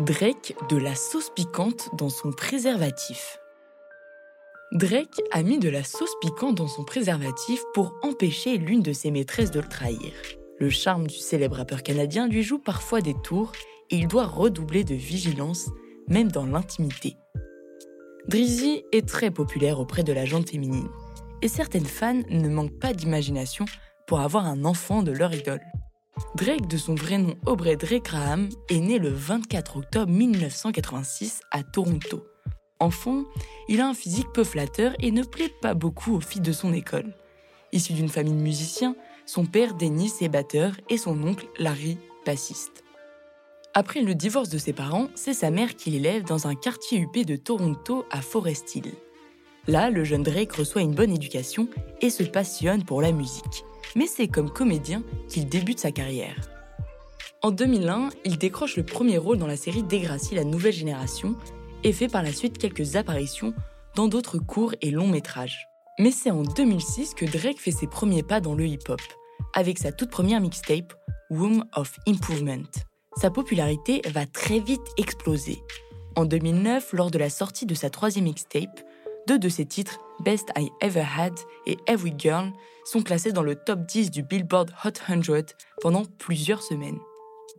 Drake de la sauce piquante dans son préservatif. Drake a mis de la sauce piquante dans son préservatif pour empêcher l'une de ses maîtresses de le trahir. Le charme du célèbre rappeur canadien lui joue parfois des tours et il doit redoubler de vigilance, même dans l'intimité. Drizzy est très populaire auprès de la gente féminine et certaines fans ne manquent pas d'imagination pour avoir un enfant de leur idole. Drake, de son vrai nom Aubrey Drake Graham, est né le 24 octobre 1986 à Toronto. Enfant, il a un physique peu flatteur et ne plaît pas beaucoup aux filles de son école. Issu d'une famille de musiciens, son père Dennis est batteur et son oncle Larry bassiste. Après le divorce de ses parents, c'est sa mère qui l'élève dans un quartier huppé de Toronto à Forest Hill. Là, le jeune Drake reçoit une bonne éducation et se passionne pour la musique mais c'est comme comédien qu'il débute sa carrière. En 2001, il décroche le premier rôle dans la série Degrassi la nouvelle génération et fait par la suite quelques apparitions dans d'autres courts et longs métrages. Mais c'est en 2006 que Drake fait ses premiers pas dans le hip-hop, avec sa toute première mixtape, Womb of Improvement. Sa popularité va très vite exploser. En 2009, lors de la sortie de sa troisième mixtape, deux de ses titres, Best I Ever Had et Every Girl, sont classés dans le top 10 du Billboard Hot 100 pendant plusieurs semaines.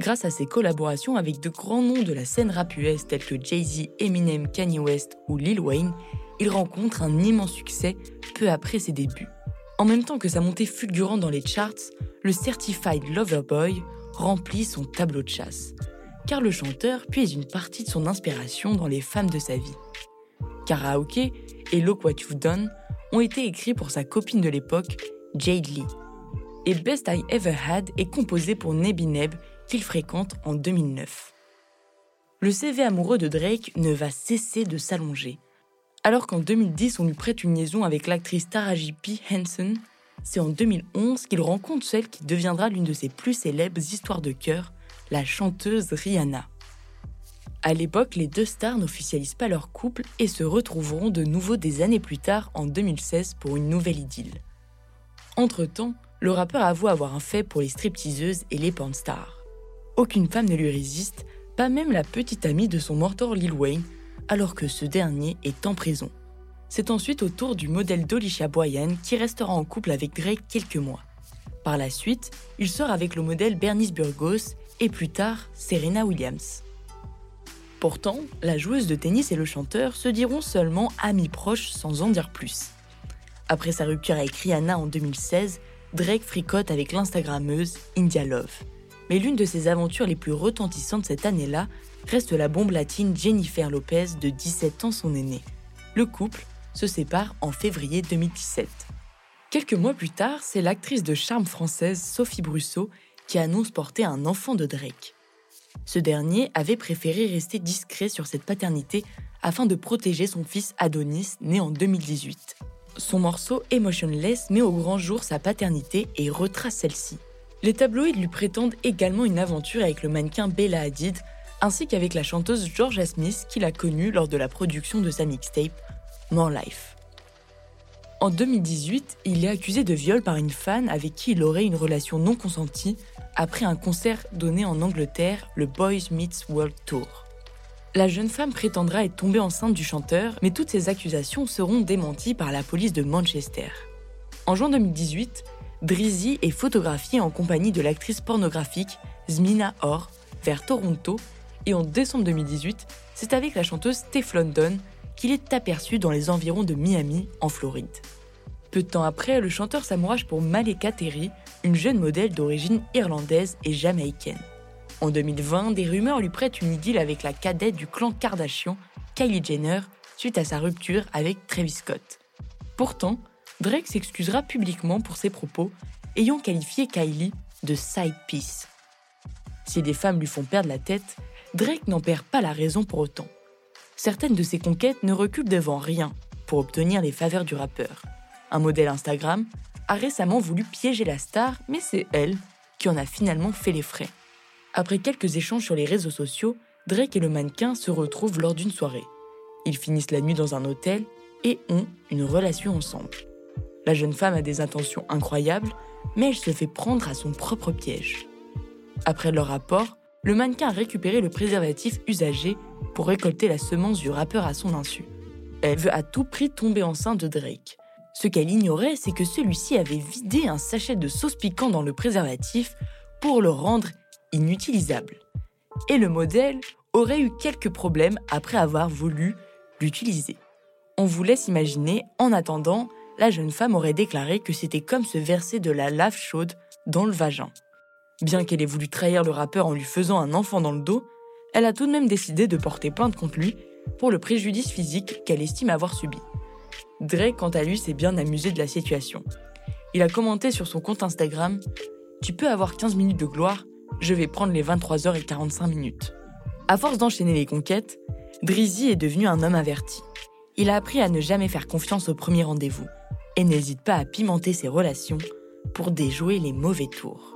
Grâce à ses collaborations avec de grands noms de la scène rap US tels que Jay-Z, Eminem, Kanye West ou Lil Wayne, il rencontre un immense succès peu après ses débuts. En même temps que sa montée fulgurante dans les charts, le Certified Lover Boy remplit son tableau de chasse, car le chanteur puise une partie de son inspiration dans les femmes de sa vie. Karaoke et Look What You've Done ont été écrits pour sa copine de l'époque, Jade Lee. Et Best I Ever Had est composé pour Nebi Neb, qu'il fréquente en 2009. Le CV amoureux de Drake ne va cesser de s'allonger. Alors qu'en 2010, on lui prête une liaison avec l'actrice Taraji P. Henson, c'est en 2011 qu'il rencontre celle qui deviendra l'une de ses plus célèbres histoires de cœur, la chanteuse Rihanna. À l'époque, les deux stars n'officialisent pas leur couple et se retrouveront de nouveau des années plus tard en 2016 pour une nouvelle idylle. Entre-temps, le rappeur avoue avoir un fait pour les stripteaseuses et les stars. Aucune femme ne lui résiste, pas même la petite amie de son mentor Lil Wayne, alors que ce dernier est en prison. C'est ensuite au tour du modèle d'Olicia Boyan qui restera en couple avec Drake quelques mois. Par la suite, il sort avec le modèle Bernice Burgos et plus tard Serena Williams. Pourtant, la joueuse de tennis et le chanteur se diront seulement amis proches sans en dire plus. Après sa rupture avec Rihanna en 2016, Drake fricote avec l'Instagrammeuse India Love. Mais l'une de ses aventures les plus retentissantes cette année-là reste la bombe latine Jennifer Lopez de 17 ans son aînée. Le couple se sépare en février 2017. Quelques mois plus tard, c'est l'actrice de charme française Sophie Brusso qui annonce porter un enfant de Drake. Ce dernier avait préféré rester discret sur cette paternité afin de protéger son fils Adonis, né en 2018. Son morceau Emotionless met au grand jour sa paternité et retrace celle-ci. Les tabloïds lui prétendent également une aventure avec le mannequin Bella Hadid, ainsi qu'avec la chanteuse Georgia Smith qu'il a connue lors de la production de sa mixtape More Life. En 2018, il est accusé de viol par une fan avec qui il aurait une relation non consentie après un concert donné en Angleterre, le Boys Meets World Tour. La jeune femme prétendra être tombée enceinte du chanteur, mais toutes ces accusations seront démenties par la police de Manchester. En juin 2018, Drizzy est photographié en compagnie de l'actrice pornographique Zmina Orr vers Toronto et en décembre 2018, c'est avec la chanteuse Steph London qu'il est aperçu dans les environs de Miami, en Floride. Peu de temps après, le chanteur s'amourage pour Maleka Terry, une jeune modèle d'origine irlandaise et jamaïcaine. En 2020, des rumeurs lui prêtent une idylle avec la cadette du clan Kardashian, Kylie Jenner suite à sa rupture avec Travis Scott. Pourtant, Drake s'excusera publiquement pour ses propos, ayant qualifié Kylie de side piece. Si des femmes lui font perdre la tête, Drake n'en perd pas la raison pour autant. Certaines de ses conquêtes ne reculent devant rien pour obtenir les faveurs du rappeur. Un modèle Instagram a récemment voulu piéger la star, mais c'est elle qui en a finalement fait les frais. Après quelques échanges sur les réseaux sociaux, Drake et le mannequin se retrouvent lors d'une soirée. Ils finissent la nuit dans un hôtel et ont une relation ensemble. La jeune femme a des intentions incroyables, mais elle se fait prendre à son propre piège. Après leur rapport, le mannequin a récupéré le préservatif usagé pour récolter la semence du rappeur à son insu. Elle veut à tout prix tomber enceinte de Drake. Ce qu'elle ignorait, c'est que celui-ci avait vidé un sachet de sauce piquant dans le préservatif pour le rendre inutilisable. Et le modèle aurait eu quelques problèmes après avoir voulu l'utiliser. On vous laisse imaginer, en attendant, la jeune femme aurait déclaré que c'était comme se verser de la lave chaude dans le vagin. Bien qu'elle ait voulu trahir le rappeur en lui faisant un enfant dans le dos, elle a tout de même décidé de porter plainte contre lui pour le préjudice physique qu'elle estime avoir subi. Drake, quant à lui, s'est bien amusé de la situation. Il a commenté sur son compte Instagram Tu peux avoir 15 minutes de gloire, je vais prendre les 23h45 minutes. À force d'enchaîner les conquêtes, Drizzy est devenu un homme averti. Il a appris à ne jamais faire confiance au premier rendez-vous et n'hésite pas à pimenter ses relations pour déjouer les mauvais tours.